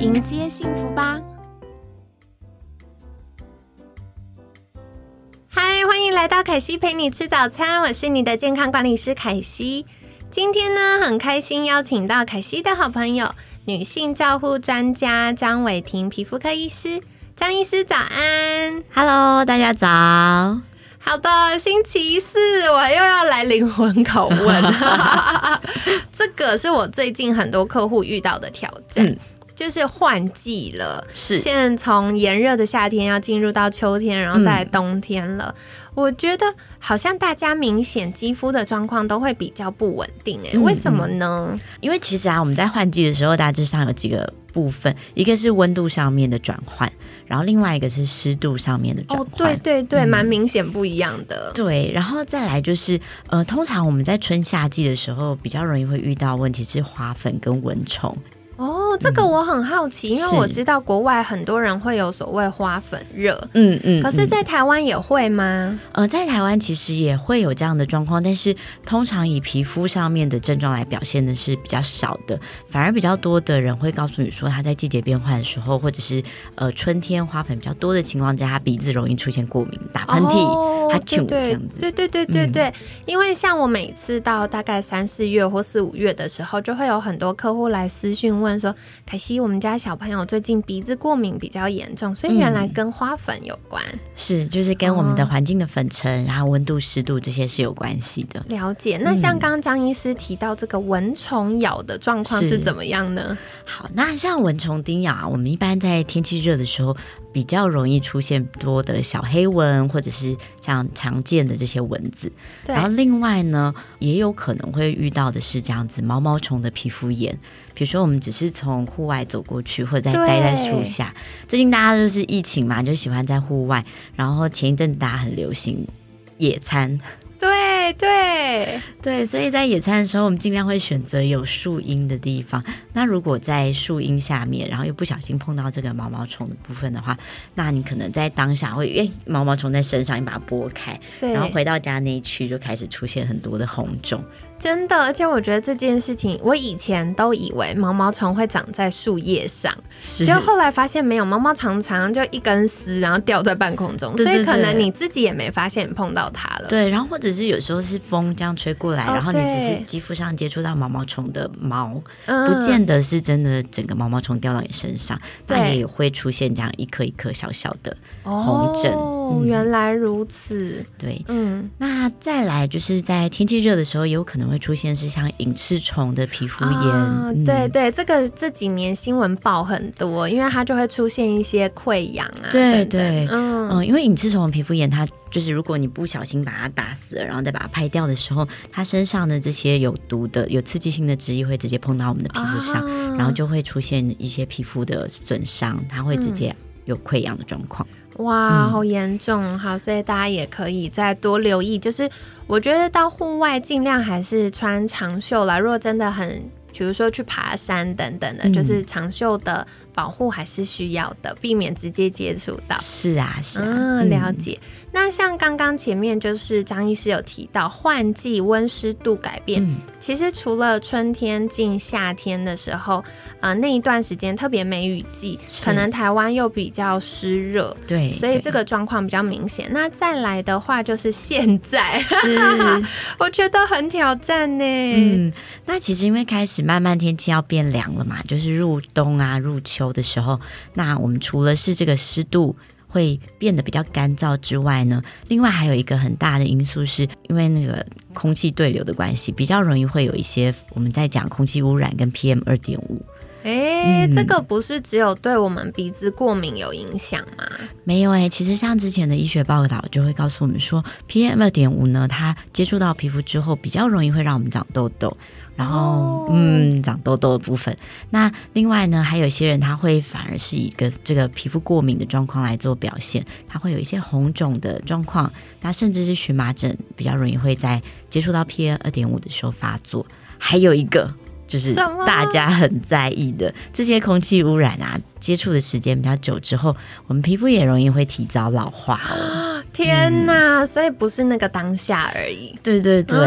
迎接幸福吧！嗨，欢迎来到凯西陪你吃早餐，我是你的健康管理师凯西。今天呢，很开心邀请到凯西的好朋友，女性照护专家张伟婷皮肤科医师。张医师早安，Hello，大家早。好的，星期四我又要来灵魂拷问，这个是我最近很多客户遇到的挑战，就是换季了，是现在从炎热的夏天要进入到秋天，然后再冬天了。我觉得好像大家明显肌肤的状况都会比较不稳定，哎，为什么呢？因为其实啊，我们在换季的时候，大致上有几个部分，一个是温度上面的转换。然后另外一个是湿度上面的转换，哦，对对对，蛮明显不一样的。对，然后再来就是，呃，通常我们在春夏季的时候比较容易会遇到问题是花粉跟蚊虫。哦，这个我很好奇，因为我知道国外很多人会有所谓花粉热，嗯嗯，可是，在台湾也会吗？呃，在台湾其实也会有这样的状况，但是通常以皮肤上面的症状来表现的是比较少的，反而比较多的人会告诉你说，他在季节变换的时候，或者是呃春天花粉比较多的情况下，他鼻子容易出现过敏、打喷嚏，他就这样子。对对对对对，因为像我每次到大概三四月或四五月的时候，就会有很多客户来私讯问。说凯西，我们家小朋友最近鼻子过敏比较严重，所以原来跟花粉有关。是，就是跟我们的环境的粉尘，然后温度、湿度这些是有关系的。了解。那像刚刚张医师提到这个蚊虫咬的状况是怎么样呢？好，那像蚊虫叮咬啊，我们一般在天气热的时候。比较容易出现多的小黑蚊，或者是像常见的这些蚊子。然后另外呢，也有可能会遇到的是这样子毛毛虫的皮肤炎。比如说，我们只是从户外走过去，或者在待在树下。最近大家就是疫情嘛，就喜欢在户外。然后前一阵子大家很流行野餐。对对对，所以在野餐的时候，我们尽量会选择有树荫的地方。那如果在树荫下面，然后又不小心碰到这个毛毛虫的部分的话，那你可能在当下会，诶，毛毛虫在身上，你把它拨开，然后回到家那一区就开始出现很多的红肿。真的，而且我觉得这件事情，我以前都以为毛毛虫会长在树叶上，结果后来发现没有，毛毛虫常常就一根丝，然后掉在半空中，所以可能你自己也没发现碰到它了。对，然后或者是有时候是风这样吹过来，然后你只是肌肤上接触到毛毛虫的毛，不见得是真的整个毛毛虫掉到你身上，它也会出现这样一颗一颗小小的红疹。哦，原来如此。对，嗯，那再来就是在天气热的时候，也有可能。会出现是像隐翅虫的皮肤炎，对对，这个这几年新闻报很多，因为它就会出现一些溃疡啊，对对，嗯。嗯，因为隐翅虫的皮肤炎，它就是如果你不小心把它打死了，然后再把它拍掉的时候，它身上的这些有毒的、有刺激性的汁液会直接碰到我们的皮肤上，然后就会出现一些皮肤的损伤，它会直接有溃疡的状况。哇，好严重！好，所以大家也可以再多留意。就是我觉得到户外尽量还是穿长袖啦。如果真的很，比如说去爬山等等的，就是长袖的。保护还是需要的，避免直接接触到。是啊，是啊，了解。那像刚刚前面就是张医师有提到换季温湿度改变，其实除了春天进夏天的时候，呃，那一段时间特别梅雨季，可能台湾又比较湿热，对，所以这个状况比较明显。那再来的话就是现在，是，我觉得很挑战呢。嗯，那其实因为开始慢慢天气要变凉了嘛，就是入冬啊，入秋。的时候，那我们除了是这个湿度会变得比较干燥之外呢，另外还有一个很大的因素，是因为那个空气对流的关系，比较容易会有一些我们在讲空气污染跟 PM 二点五。哎，这个不是只有对我们鼻子过敏有影响吗？没有哎，其实像之前的医学报道就会告诉我们说，PM 二点五呢，它接触到皮肤之后，比较容易会让我们长痘痘。然后，嗯，长痘痘的部分。那另外呢，还有一些人他会反而是一个这个皮肤过敏的状况来做表现，他会有一些红肿的状况，那甚至是荨麻疹比较容易会在接触到 PM 二点五的时候发作。还有一个就是大家很在意的这些空气污染啊，接触的时间比较久之后，我们皮肤也容易会提早老化哦。天哪！所以不是那个当下而已。对对对。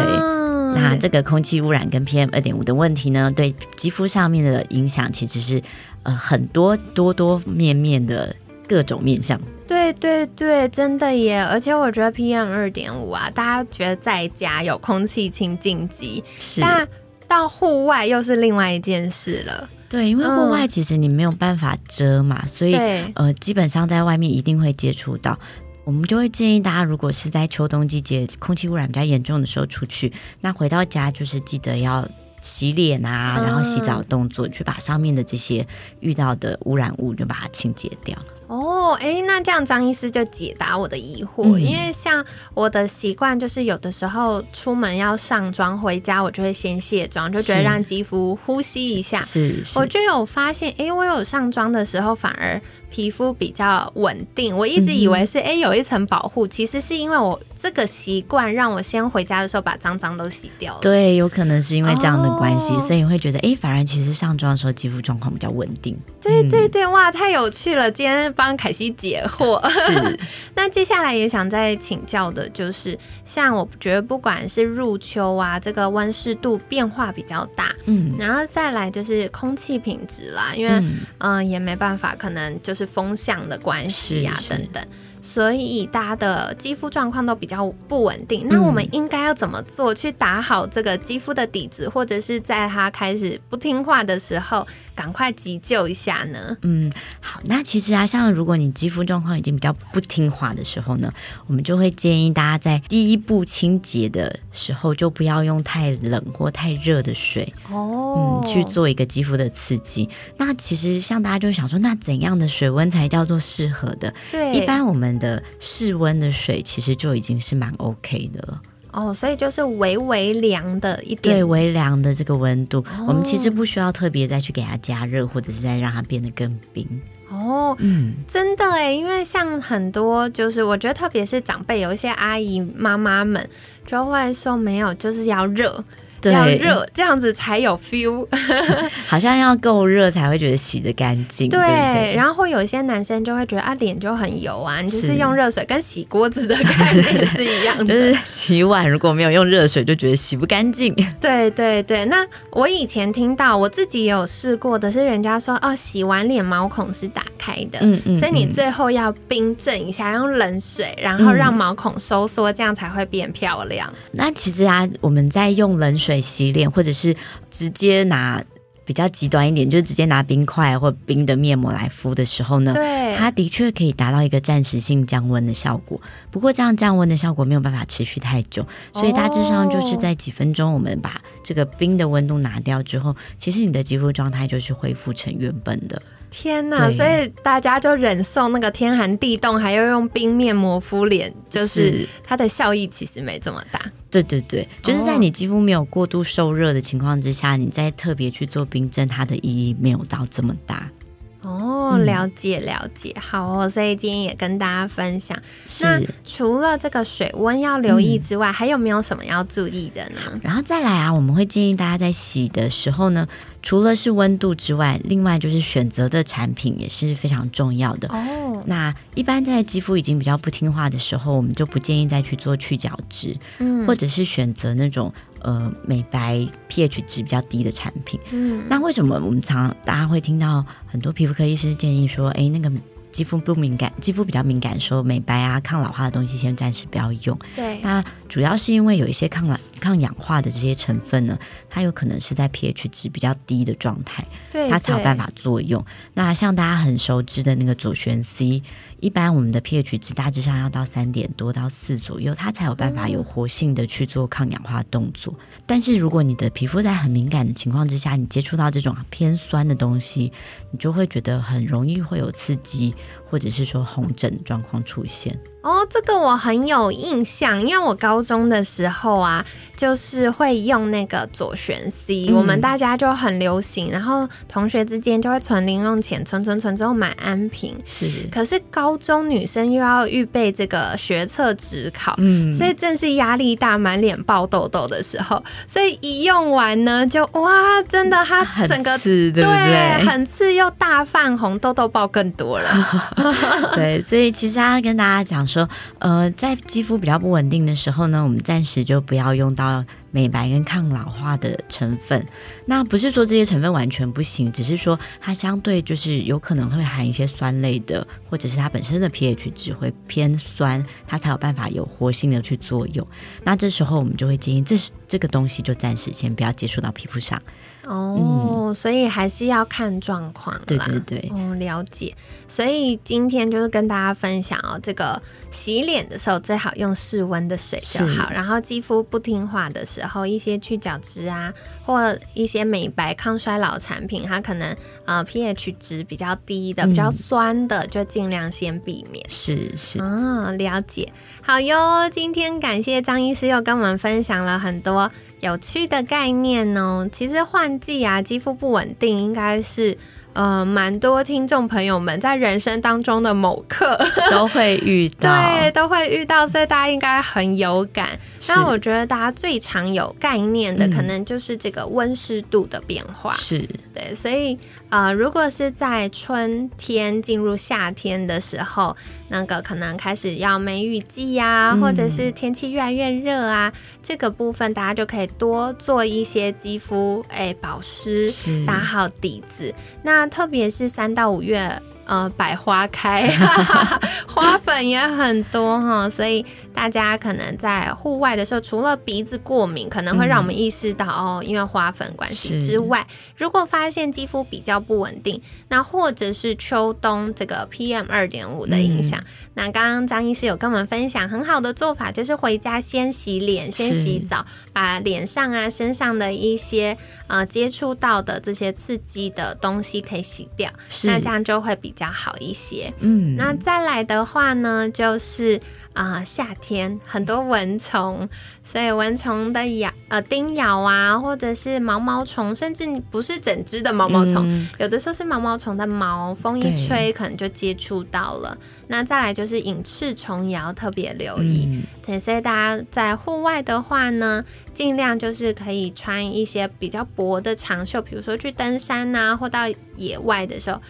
那这个空气污染跟 PM 二点五的问题呢，对肌肤上面的影响其实是呃很多多多面面的各种面向。对对对，真的耶！而且我觉得 PM 二点五啊，大家觉得在家有空气清净机，但到户外又是另外一件事了。对，因为户外其实你没有办法遮嘛，所以呃基本上在外面一定会接触到。我们就会建议大家，如果是在秋冬季节空气污染比较严重的时候出去，那回到家就是记得要洗脸啊，然后洗澡动作，去把上面的这些遇到的污染物就把它清洁掉。哦，哎，那这样张医师就解答我的疑惑，因为像我的习惯就是有的时候出门要上妆，回家我就会先卸妆，就觉得让肌肤呼吸一下。是，我就有发现，哎，我有上妆的时候反而。皮肤比较稳定，我一直以为是哎有一层保护，其实是因为我这个习惯让我先回家的时候把脏脏都洗掉了。对，有可能是因为这样的关系，所以会觉得哎，反而其实上妆的时候肌肤状况比较稳定。对对对，哇，太有趣了！今天帮凯西解惑。是。那接下来也想再请教的就是，像我觉得不管是入秋啊，这个温湿度变化比较大，嗯，然后再来就是空气品质啦，因为嗯也没办法，可能就是。风向的关系呀，等等。所以大家的肌肤状况都比较不稳定，那我们应该要怎么做去打好这个肌肤的底子，或者是在它开始不听话的时候，赶快急救一下呢？嗯，好，那其实啊，像如果你肌肤状况已经比较不听话的时候呢，我们就会建议大家在第一步清洁的时候，就不要用太冷或太热的水哦，嗯，去做一个肌肤的刺激。那其实像大家就想说，那怎样的水温才叫做适合的？对，一般我们。的室温的水其实就已经是蛮 OK 的了哦，所以就是微微凉的一点，对，微凉的这个温度，我们其实不需要特别再去给它加热，或者是再让它变得更冰哦。嗯，真的哎，因为像很多就是我觉得特别是长辈，有一些阿姨妈妈们就会说没有，就是要热。要热，这样子才有 feel，好像要够热才会觉得洗的干净。对，然后会有一些男生就会觉得啊，脸就很油啊，你就是用热水跟洗锅子的概念是一样的，就是洗碗如果没有用热水，就觉得洗不干净。对对对，那我以前听到我自己也有试过的是，人家说哦，洗完脸毛孔是打开的，嗯嗯，所以你最后要冰镇一下，用冷水，然后让毛孔收缩，这样才会变漂亮。那其实啊，我们在用冷水。洗脸，或者是直接拿比较极端一点，就是直接拿冰块或冰的面膜来敷的时候呢，对，它的确可以达到一个暂时性降温的效果。不过这样降温的效果没有办法持续太久，所以大致上就是在几分钟，我们把这个冰的温度拿掉之后，其实你的肌肤状态就是恢复成原本的。天呐！所以大家就忍受那个天寒地冻，还要用冰面膜敷脸，就是它的效益其实没这么大。对对对，就是在你肌肤没有过度受热的情况之下，你再特别去做冰镇，它的意义没有到这么大。哦，了解了解，好哦。所以今天也跟大家分享。那除了这个水温要留意之外，还有没有什么要注意的呢？然后再来啊，我们会建议大家在洗的时候呢。除了是温度之外，另外就是选择的产品也是非常重要的。哦，那一般在肌肤已经比较不听话的时候，我们就不建议再去做去角质，嗯，或者是选择那种呃美白 pH 值比较低的产品。嗯，那为什么我们常大家会听到很多皮肤科医师建议说，哎，那个肌肤不敏感，肌肤比较敏感，说美白啊、抗老化的东西先暂时不要用。对，那主要是因为有一些抗老。抗氧化的这些成分呢，它有可能是在 pH 值比较低的状态，对，它才有办法作用。那像大家很熟知的那个左旋 C。一般我们的 pH 值大致上要到三点多到四左右，它才有办法有活性的去做抗氧化动作。但是如果你的皮肤在很敏感的情况之下，你接触到这种偏酸的东西，你就会觉得很容易会有刺激，或者是说红疹状况出现。哦，这个我很有印象，因为我高中的时候啊，就是会用那个左旋 C，我们大家就很流行，然后同学之间就会存零用钱，存存存之后买安瓶。是，可是高中女生又要预备这个学测职考，嗯，所以正是压力大、满脸爆痘痘的时候，所以一用完呢，就哇，真的它整个对？很刺又大泛红，痘痘爆更多了。对，所以其实要跟大家讲。说，呃，在肌肤比较不稳定的时候呢，我们暂时就不要用到美白跟抗老化的成分。那不是说这些成分完全不行，只是说它相对就是有可能会含一些酸类的，或者是它本身的 pH 值会偏酸，它才有办法有活性的去作用。那这时候我们就会建议，这是这个东西就暂时先不要接触到皮肤上。哦，所以还是要看状况。对对对，哦，了解。所以今天就是跟大家分享哦，这个洗脸的时候最好用室温的水就好。然后肌肤不听话的时候，一些去角质啊，或一些美白抗衰老产品，它可能呃 pH 值比较低的、比较酸的，就尽量先避免。是是，嗯，了解。好哟，今天感谢张医师又跟我们分享了很多。有趣的概念哦，其实换季啊，肌肤不稳定，应该是。呃，蛮多听众朋友们在人生当中的某刻 都会遇到，对，都会遇到，所以大家应该很有感。那我觉得大家最常有概念的，可能就是这个温湿度的变化。是对，所以呃，如果是在春天进入夏天的时候，那个可能开始要梅雨季呀，或者是天气越来越热啊，这个部分大家就可以多做一些肌肤哎保湿，打好底子。那特别是三到五月。呃，百花开，花粉也很多哈，所以大家可能在户外的时候，除了鼻子过敏可能会让我们意识到哦，因为花粉关系之外，如果发现肌肤比较不稳定，那或者是秋冬这个 PM 二点五的影响，那刚刚张医师有跟我们分享很好的做法，就是回家先洗脸，先洗澡，把脸上啊身上的一些呃接触到的这些刺激的东西可以洗掉，那这样就会比。比较好一些，嗯，那再来的话呢，就是啊，夏天很多蚊虫。所以蚊虫的咬呃叮咬啊，或者是毛毛虫，甚至不是整只的毛毛虫，有的时候是毛毛虫的毛，风一吹可能就接触到了。那再来就是隐翅虫也要特别留意。对，所以大家在户外的话呢，尽量就是可以穿一些比较薄的长袖，比如说去登山呐，或到野外的时候，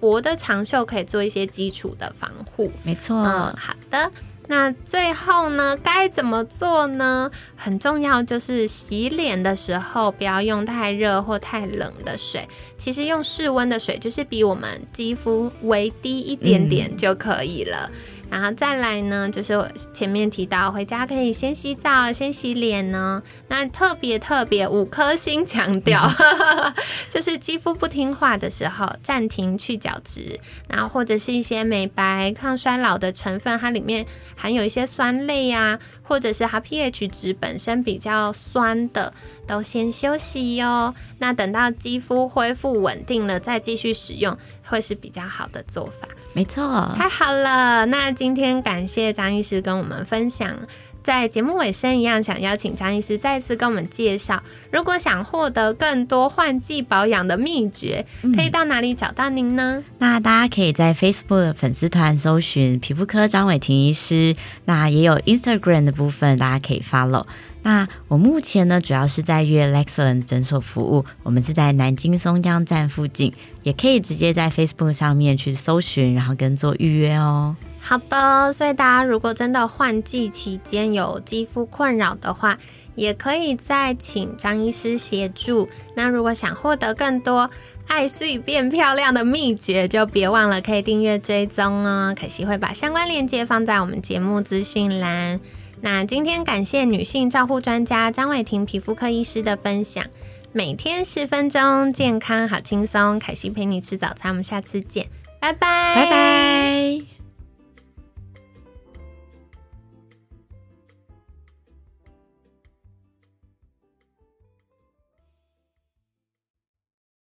薄的长袖可以做一些基础的防护。没错，嗯，好的。那最后呢，该怎么做呢？很重要，就是洗脸的时候不要用太热或太冷的水，其实用室温的水，就是比我们肌肤微低一点点就可以了。然后再来呢，就是前面提到回家可以先洗澡、先洗脸呢。那特别特别五颗星强调，就是肌肤不听话的时候，暂停去角质，然后或者是一些美白、抗衰老的成分，它里面含有一些酸类呀，或者是它 pH 值本身比较酸的，都先休息哟。那等到肌肤恢复稳定了，再继续使用，会是比较好的做法。没错，太好了。那今天感谢张医师跟我们分享，在节目尾声一样，想邀请张医师再次跟我们介绍，如果想获得更多换季保养的秘诀，可以到哪里找到您呢？那大家可以在 Facebook 粉丝团搜寻皮肤科张伟婷医师，那也有 Instagram 的部分，大家可以 follow。那我目前呢，主要是在约 Lexlens 诊所服务，我们是在南京松江站附近，也可以直接在 Facebook 上面去搜寻，然后跟做预约哦。好的，所以大家如果真的换季期间有肌肤困扰的话，也可以再请张医师协助。那如果想获得更多爱睡变漂亮的秘诀，就别忘了可以订阅追踪哦。可惜会把相关链接放在我们节目资讯栏。那今天感谢女性照护专家张伟婷皮肤科医师的分享。每天十分钟，健康好轻松。凯西陪你吃早餐，我们下次见，拜拜，拜拜。